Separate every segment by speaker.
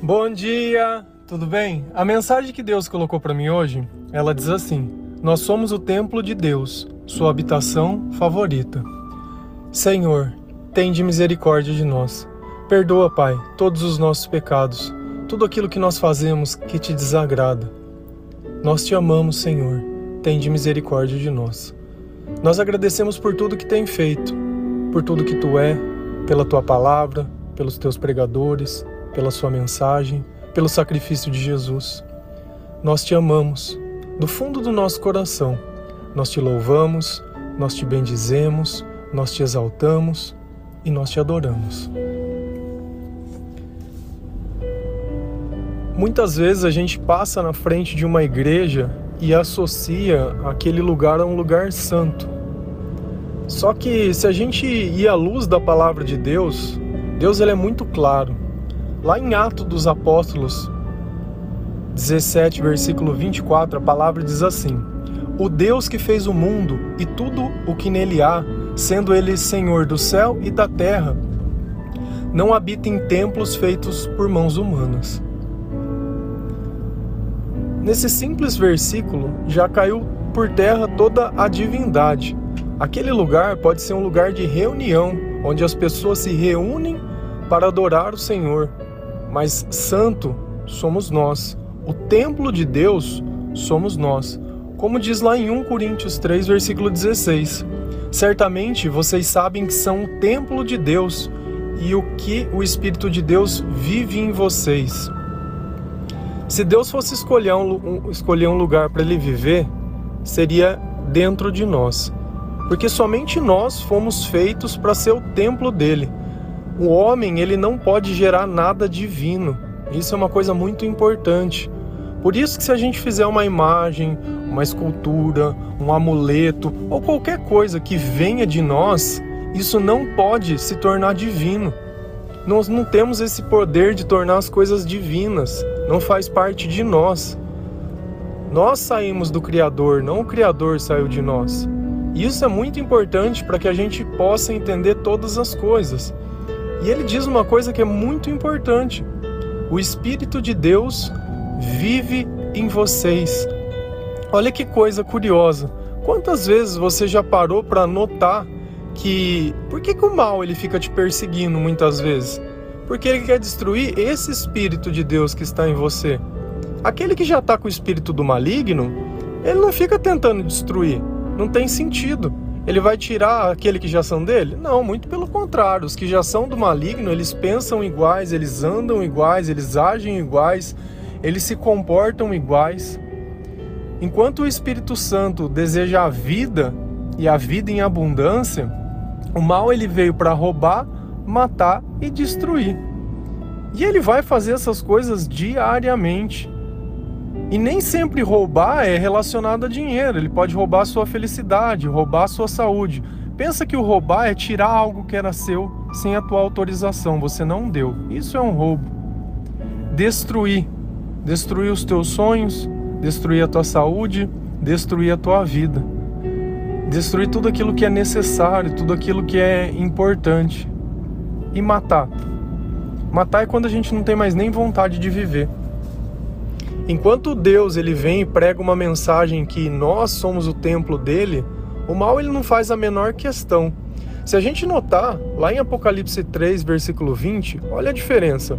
Speaker 1: Bom dia, tudo bem? A mensagem que Deus colocou para mim hoje, ela diz assim: Nós somos o templo de Deus, sua habitação favorita. Senhor, tende misericórdia de nós. Perdoa, Pai, todos os nossos pecados, tudo aquilo que nós fazemos que te desagrada. Nós te amamos, Senhor. Tende misericórdia de nós. Nós agradecemos por tudo que tem feito, por tudo que tu é, pela tua palavra, pelos teus pregadores, pela Sua mensagem, pelo sacrifício de Jesus. Nós te amamos do fundo do nosso coração. Nós te louvamos, nós te bendizemos, nós te exaltamos e nós te adoramos. Muitas vezes a gente passa na frente de uma igreja e associa aquele lugar a um lugar santo. Só que se a gente ir à luz da palavra de Deus, Deus ele é muito claro. Lá em Atos dos Apóstolos 17, versículo 24, a palavra diz assim: O Deus que fez o mundo e tudo o que nele há, sendo ele Senhor do céu e da terra, não habita em templos feitos por mãos humanas. Nesse simples versículo já caiu por terra toda a divindade. Aquele lugar pode ser um lugar de reunião, onde as pessoas se reúnem para adorar o Senhor, mas santo somos nós. O templo de Deus somos nós. Como diz lá em 1 Coríntios 3, versículo 16: Certamente vocês sabem que são o templo de Deus e o que o Espírito de Deus vive em vocês. Se Deus fosse escolher um, escolher um lugar para ele viver, seria dentro de nós. Porque somente nós fomos feitos para ser o templo dele. O homem, ele não pode gerar nada divino. Isso é uma coisa muito importante. Por isso que se a gente fizer uma imagem, uma escultura, um amuleto ou qualquer coisa que venha de nós, isso não pode se tornar divino. Nós não temos esse poder de tornar as coisas divinas. Não faz parte de nós. Nós saímos do Criador, não o Criador saiu de nós. Isso é muito importante para que a gente possa entender todas as coisas. E ele diz uma coisa que é muito importante: o Espírito de Deus vive em vocês. Olha que coisa curiosa. Quantas vezes você já parou para notar que por que, que o mal ele fica te perseguindo muitas vezes? Porque ele quer destruir esse espírito de Deus que está em você. Aquele que já está com o espírito do maligno, ele não fica tentando destruir. Não tem sentido ele vai tirar aquele que já são dele? Não, muito pelo contrário. Os que já são do maligno, eles pensam iguais, eles andam iguais, eles agem iguais, eles se comportam iguais. Enquanto o Espírito Santo deseja a vida e a vida em abundância, o mal ele veio para roubar, matar e destruir. E ele vai fazer essas coisas diariamente. E nem sempre roubar é relacionado a dinheiro. Ele pode roubar a sua felicidade, roubar a sua saúde. Pensa que o roubar é tirar algo que era seu sem a tua autorização, você não deu. Isso é um roubo. Destruir. Destruir os teus sonhos, destruir a tua saúde, destruir a tua vida. Destruir tudo aquilo que é necessário, tudo aquilo que é importante. E matar. Matar é quando a gente não tem mais nem vontade de viver. Enquanto Deus ele vem e prega uma mensagem que nós somos o templo dele, o mal ele não faz a menor questão. Se a gente notar, lá em Apocalipse 3, versículo 20, olha a diferença.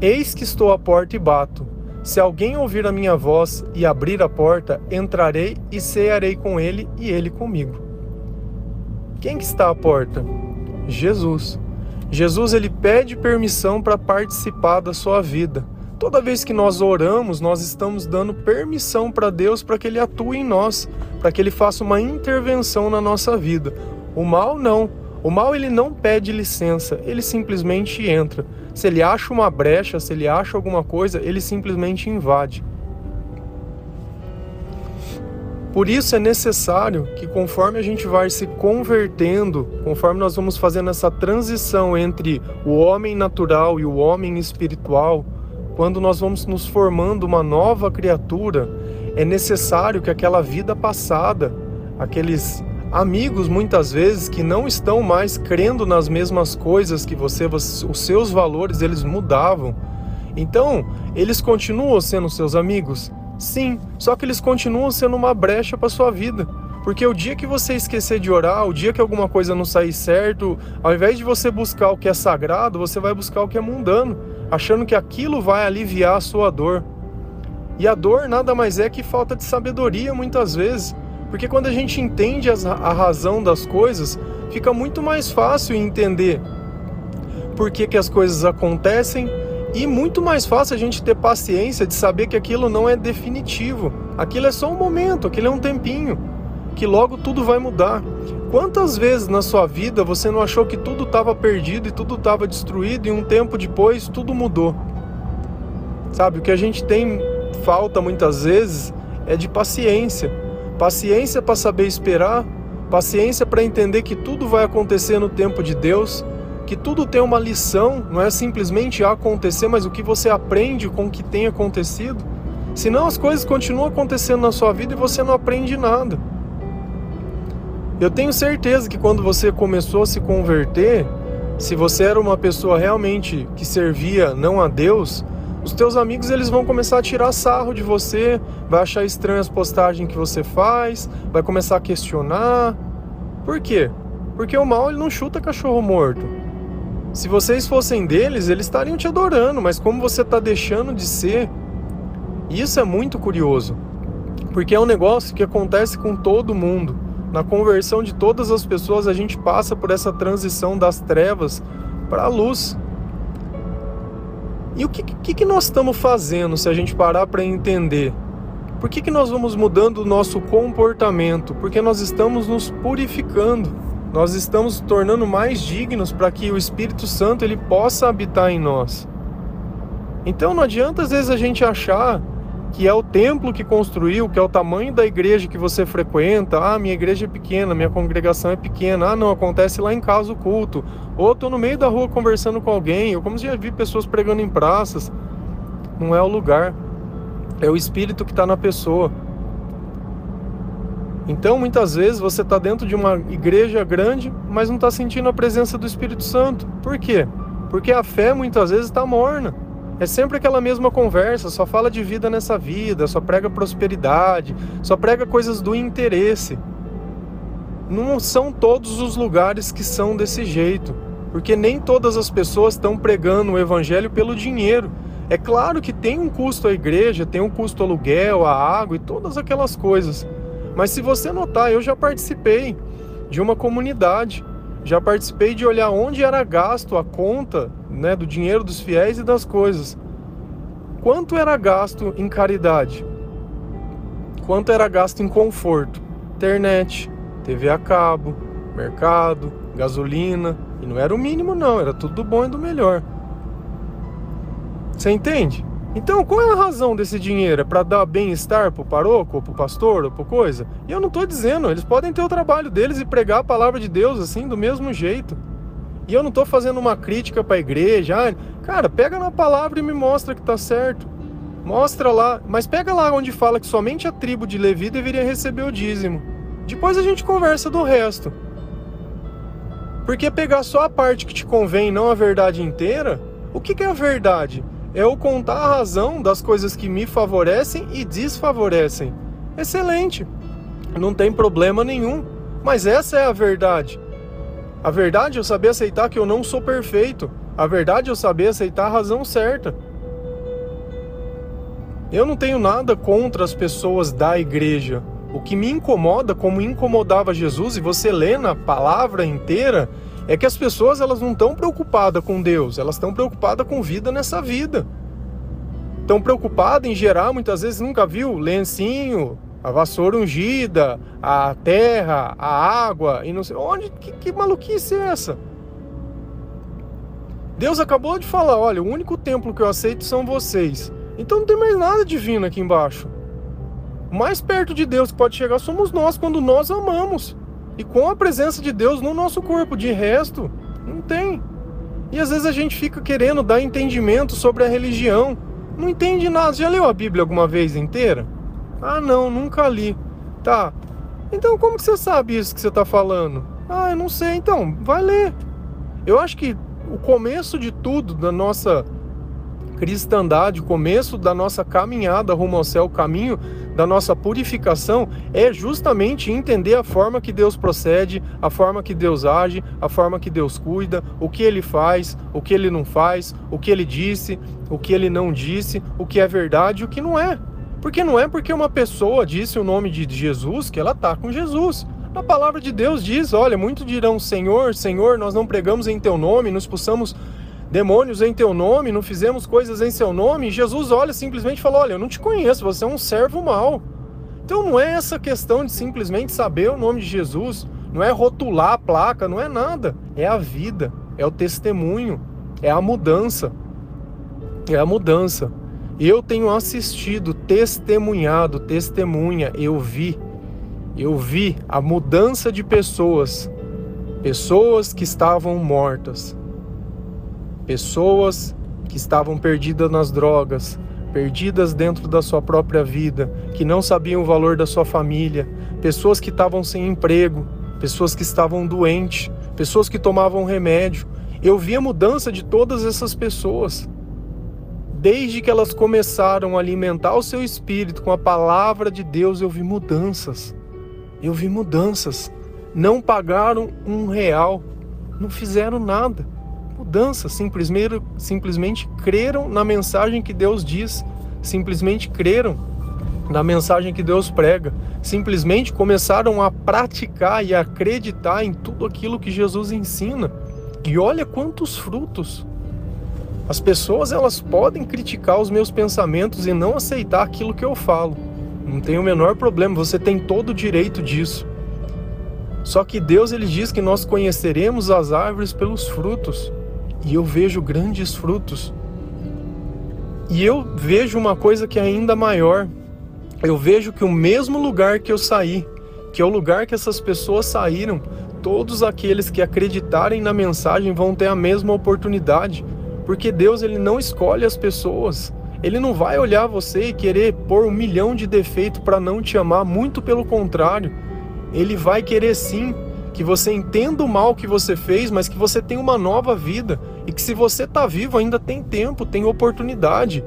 Speaker 1: Eis que estou à porta e bato. Se alguém ouvir a minha voz e abrir a porta, entrarei e cearei com ele e ele comigo. Quem que está à porta? Jesus. Jesus ele pede permissão para participar da sua vida. Toda vez que nós oramos, nós estamos dando permissão para Deus para que Ele atue em nós, para que Ele faça uma intervenção na nossa vida. O mal não. O mal ele não pede licença, ele simplesmente entra. Se ele acha uma brecha, se ele acha alguma coisa, ele simplesmente invade. Por isso é necessário que, conforme a gente vai se convertendo, conforme nós vamos fazendo essa transição entre o homem natural e o homem espiritual, quando nós vamos nos formando uma nova criatura, é necessário que aquela vida passada, aqueles amigos muitas vezes que não estão mais crendo nas mesmas coisas que você, os seus valores eles mudavam. Então, eles continuam sendo seus amigos? Sim, só que eles continuam sendo uma brecha para sua vida. Porque o dia que você esquecer de orar, o dia que alguma coisa não sair certo, ao invés de você buscar o que é sagrado, você vai buscar o que é mundano, achando que aquilo vai aliviar a sua dor. E a dor nada mais é que falta de sabedoria muitas vezes. Porque quando a gente entende a razão das coisas, fica muito mais fácil entender por que, que as coisas acontecem e muito mais fácil a gente ter paciência de saber que aquilo não é definitivo. Aquilo é só um momento, aquilo é um tempinho, que logo tudo vai mudar. Quantas vezes na sua vida você não achou que tudo estava perdido e tudo estava destruído e um tempo depois tudo mudou? Sabe, o que a gente tem falta muitas vezes é de paciência. Paciência para saber esperar, paciência para entender que tudo vai acontecer no tempo de Deus que tudo tem uma lição, não é simplesmente acontecer, mas o que você aprende com o que tem acontecido. Senão as coisas continuam acontecendo na sua vida e você não aprende nada. Eu tenho certeza que quando você começou a se converter, se você era uma pessoa realmente que servia não a Deus, os teus amigos eles vão começar a tirar sarro de você, vai achar estranho as postagens que você faz, vai começar a questionar. Por quê? Porque o mal ele não chuta cachorro morto. Se vocês fossem deles, eles estariam te adorando, mas como você está deixando de ser, isso é muito curioso, porque é um negócio que acontece com todo mundo. Na conversão de todas as pessoas, a gente passa por essa transição das trevas para a luz. E o que, que, que nós estamos fazendo se a gente parar para entender? Por que, que nós vamos mudando o nosso comportamento? Porque nós estamos nos purificando nós estamos tornando mais dignos para que o Espírito Santo ele possa habitar em nós. Então não adianta às vezes a gente achar que é o templo que construiu, que é o tamanho da igreja que você frequenta. Ah, minha igreja é pequena, minha congregação é pequena. Ah, não, acontece lá em casa o culto. Ou estou no meio da rua conversando com alguém. Ou como já vi pessoas pregando em praças. Não é o lugar, é o espírito que está na pessoa. Então, muitas vezes você está dentro de uma igreja grande, mas não está sentindo a presença do Espírito Santo. Por quê? Porque a fé muitas vezes está morna. É sempre aquela mesma conversa, só fala de vida nessa vida, só prega prosperidade, só prega coisas do interesse. Não são todos os lugares que são desse jeito, porque nem todas as pessoas estão pregando o evangelho pelo dinheiro. É claro que tem um custo a igreja, tem um custo aluguel, a água e todas aquelas coisas. Mas se você notar, eu já participei de uma comunidade, já participei de olhar onde era gasto a conta né, do dinheiro dos fiéis e das coisas. Quanto era gasto em caridade? Quanto era gasto em conforto? Internet, TV a cabo, mercado, gasolina. E não era o mínimo, não, era tudo do bom e do melhor. Você entende? Então, qual é a razão desse dinheiro? É para dar bem-estar pro paroco, ou pro pastor, ou pro coisa? E eu não estou dizendo, eles podem ter o trabalho deles e pregar a palavra de Deus assim, do mesmo jeito. E eu não estou fazendo uma crítica para a igreja. Cara, pega na palavra e me mostra que está certo. Mostra lá, mas pega lá onde fala que somente a tribo de Levi deveria receber o dízimo. Depois a gente conversa do resto. Porque pegar só a parte que te convém, não a verdade inteira, o que, que é a verdade? é eu contar a razão das coisas que me favorecem e desfavorecem. Excelente, não tem problema nenhum, mas essa é a verdade. A verdade é eu saber aceitar que eu não sou perfeito. A verdade é eu saber aceitar a razão certa. Eu não tenho nada contra as pessoas da igreja. O que me incomoda, como incomodava Jesus, e você lê na palavra inteira, é que as pessoas elas não estão preocupadas com Deus, elas estão preocupadas com vida nessa vida. Estão preocupadas em gerar, muitas vezes nunca viu, lencinho, a vassoura ungida, a terra, a água e não sei onde. Que, que maluquice é essa? Deus acabou de falar: olha, o único templo que eu aceito são vocês. Então não tem mais nada divino aqui embaixo. O mais perto de Deus que pode chegar somos nós quando nós amamos e com a presença de Deus no nosso corpo. De resto, não tem. E às vezes a gente fica querendo dar entendimento sobre a religião. Não entende nada. Já leu a Bíblia alguma vez inteira? Ah, não, nunca li. Tá. Então como que você sabe isso que você está falando? Ah, eu não sei. Então, vai ler. Eu acho que o começo de tudo da nossa cristandade, o começo da nossa caminhada rumo ao céu, o caminho da nossa purificação é justamente entender a forma que Deus procede, a forma que Deus age, a forma que Deus cuida, o que ele faz, o que ele não faz, o que ele disse, o que ele não disse, o que é verdade e o que não é. Porque não é porque uma pessoa disse o nome de Jesus que ela está com Jesus. A palavra de Deus diz: olha, muitos dirão, Senhor, Senhor, nós não pregamos em teu nome, nos expulsamos demônios em teu nome, não fizemos coisas em seu nome. E Jesus olha simplesmente fala: Olha, eu não te conheço, você é um servo mau. Então não é essa questão de simplesmente saber o nome de Jesus, não é rotular a placa, não é nada. É a vida, é o testemunho, é a mudança. É a mudança. Eu tenho assistido, testemunhado, testemunha, eu vi. Eu vi a mudança de pessoas, pessoas que estavam mortas, Pessoas que estavam perdidas nas drogas, perdidas dentro da sua própria vida, que não sabiam o valor da sua família, pessoas que estavam sem emprego, pessoas que estavam doentes, pessoas que tomavam remédio. Eu vi a mudança de todas essas pessoas. Desde que elas começaram a alimentar o seu espírito com a palavra de Deus, eu vi mudanças. Eu vi mudanças. Não pagaram um real, não fizeram nada mudança, simplesmente, simplesmente creram na mensagem que Deus diz, simplesmente creram na mensagem que Deus prega, simplesmente começaram a praticar e acreditar em tudo aquilo que Jesus ensina. E olha quantos frutos. As pessoas elas podem criticar os meus pensamentos e não aceitar aquilo que eu falo. Não tem o menor problema, você tem todo o direito disso. Só que Deus ele diz que nós conheceremos as árvores pelos frutos e eu vejo grandes frutos. E eu vejo uma coisa que é ainda maior. Eu vejo que o mesmo lugar que eu saí, que é o lugar que essas pessoas saíram, todos aqueles que acreditarem na mensagem vão ter a mesma oportunidade, porque Deus ele não escolhe as pessoas. Ele não vai olhar você e querer pôr um milhão de defeitos para não te amar, muito pelo contrário. Ele vai querer sim que você entenda o mal que você fez, mas que você tenha uma nova vida e que se você está vivo ainda tem tempo, tem oportunidade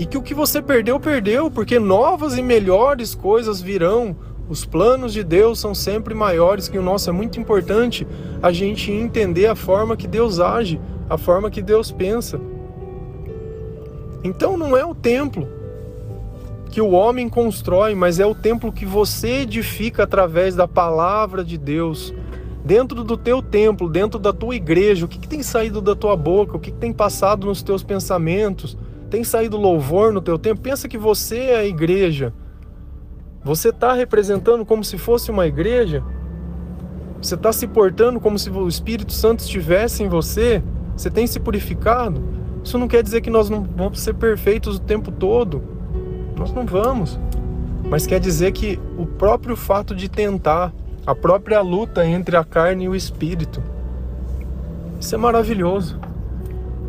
Speaker 1: e que o que você perdeu, perdeu, porque novas e melhores coisas virão. Os planos de Deus são sempre maiores que o nosso. É muito importante a gente entender a forma que Deus age, a forma que Deus pensa. Então não é o templo que o homem constrói, mas é o templo que você edifica através da palavra de Deus, dentro do teu templo, dentro da tua igreja, o que, que tem saído da tua boca, o que, que tem passado nos teus pensamentos, tem saído louvor no teu tempo? Pensa que você é a igreja. Você está representando como se fosse uma igreja? Você está se portando como se o Espírito Santo estivesse em você? Você tem se purificado? Isso não quer dizer que nós não vamos ser perfeitos o tempo todo. Nós não vamos. Mas quer dizer que o próprio fato de tentar, a própria luta entre a carne e o espírito. Isso é maravilhoso.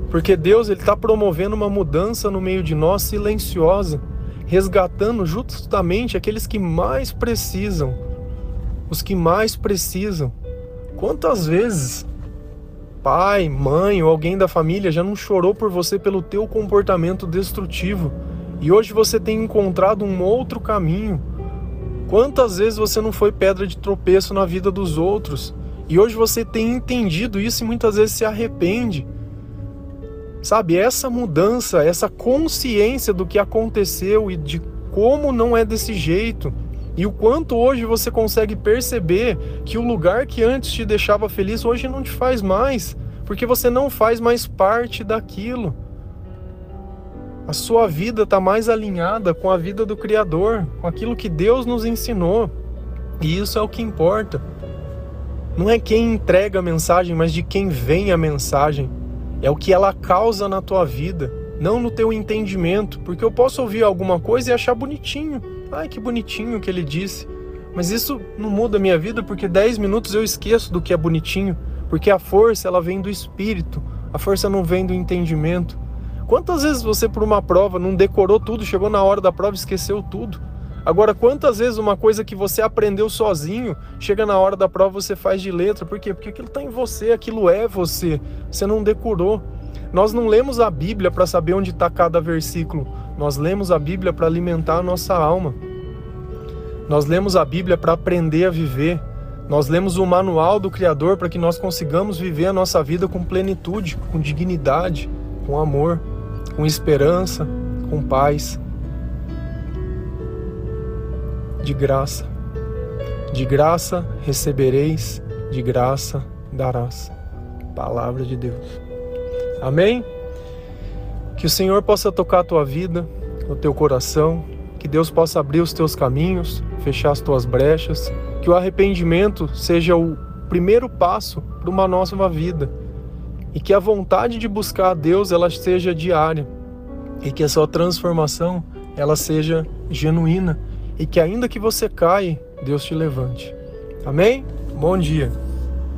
Speaker 1: Porque Deus está promovendo uma mudança no meio de nós silenciosa, resgatando justamente aqueles que mais precisam, os que mais precisam. Quantas vezes pai, mãe ou alguém da família já não chorou por você pelo teu comportamento destrutivo e hoje você tem encontrado um outro caminho, Quantas vezes você não foi pedra de tropeço na vida dos outros? E hoje você tem entendido isso e muitas vezes se arrepende. Sabe, essa mudança, essa consciência do que aconteceu e de como não é desse jeito, e o quanto hoje você consegue perceber que o lugar que antes te deixava feliz hoje não te faz mais, porque você não faz mais parte daquilo. A sua vida está mais alinhada com a vida do Criador, com aquilo que Deus nos ensinou. E isso é o que importa. Não é quem entrega a mensagem, mas de quem vem a mensagem. É o que ela causa na tua vida, não no teu entendimento. Porque eu posso ouvir alguma coisa e achar bonitinho. Ai, que bonitinho que ele disse. Mas isso não muda a minha vida porque 10 minutos eu esqueço do que é bonitinho. Porque a força ela vem do espírito, a força não vem do entendimento. Quantas vezes você, por uma prova, não decorou tudo, chegou na hora da prova e esqueceu tudo? Agora, quantas vezes uma coisa que você aprendeu sozinho, chega na hora da prova você faz de letra? Por quê? Porque aquilo está em você, aquilo é você. Você não decorou. Nós não lemos a Bíblia para saber onde está cada versículo, nós lemos a Bíblia para alimentar a nossa alma. Nós lemos a Bíblia para aprender a viver. Nós lemos o manual do Criador para que nós consigamos viver a nossa vida com plenitude, com dignidade, com amor, com esperança, com paz. De graça. De graça recebereis, de graça darás. Palavra de Deus. Amém? Que o Senhor possa tocar a tua vida, o teu coração, que Deus possa abrir os teus caminhos, fechar as tuas brechas, que o arrependimento seja o primeiro passo para uma nova vida e que a vontade de buscar a Deus ela seja diária e que a sua transformação ela seja genuína e que ainda que você caia, Deus te levante. Amém? Bom dia.